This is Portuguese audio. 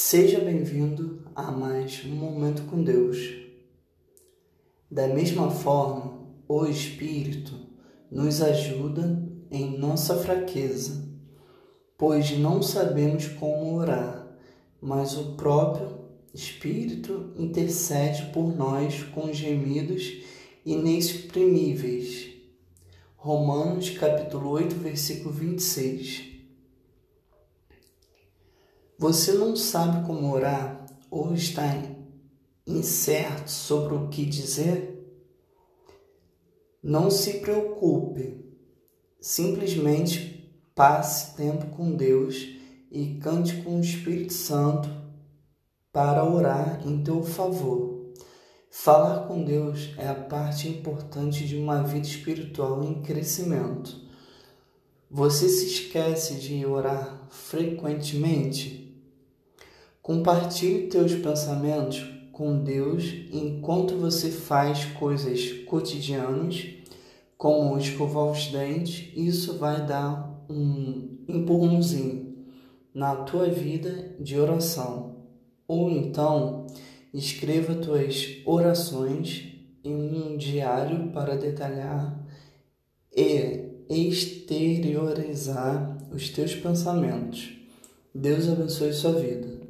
Seja bem-vindo a mais um momento com Deus. Da mesma forma, o Espírito nos ajuda em nossa fraqueza, pois não sabemos como orar, mas o próprio Espírito intercede por nós com gemidos inexprimíveis. Romanos capítulo 8, versículo 26. Você não sabe como orar ou está incerto sobre o que dizer? Não se preocupe. Simplesmente passe tempo com Deus e cante com o Espírito Santo para orar em teu favor. Falar com Deus é a parte importante de uma vida espiritual em crescimento. Você se esquece de orar frequentemente? Compartilhe teus pensamentos com Deus enquanto você faz coisas cotidianas, como escovar os dentes. Isso vai dar um empurrãozinho na tua vida de oração. Ou então, escreva tuas orações em um diário para detalhar e exteriorizar os teus pensamentos. Deus abençoe sua vida.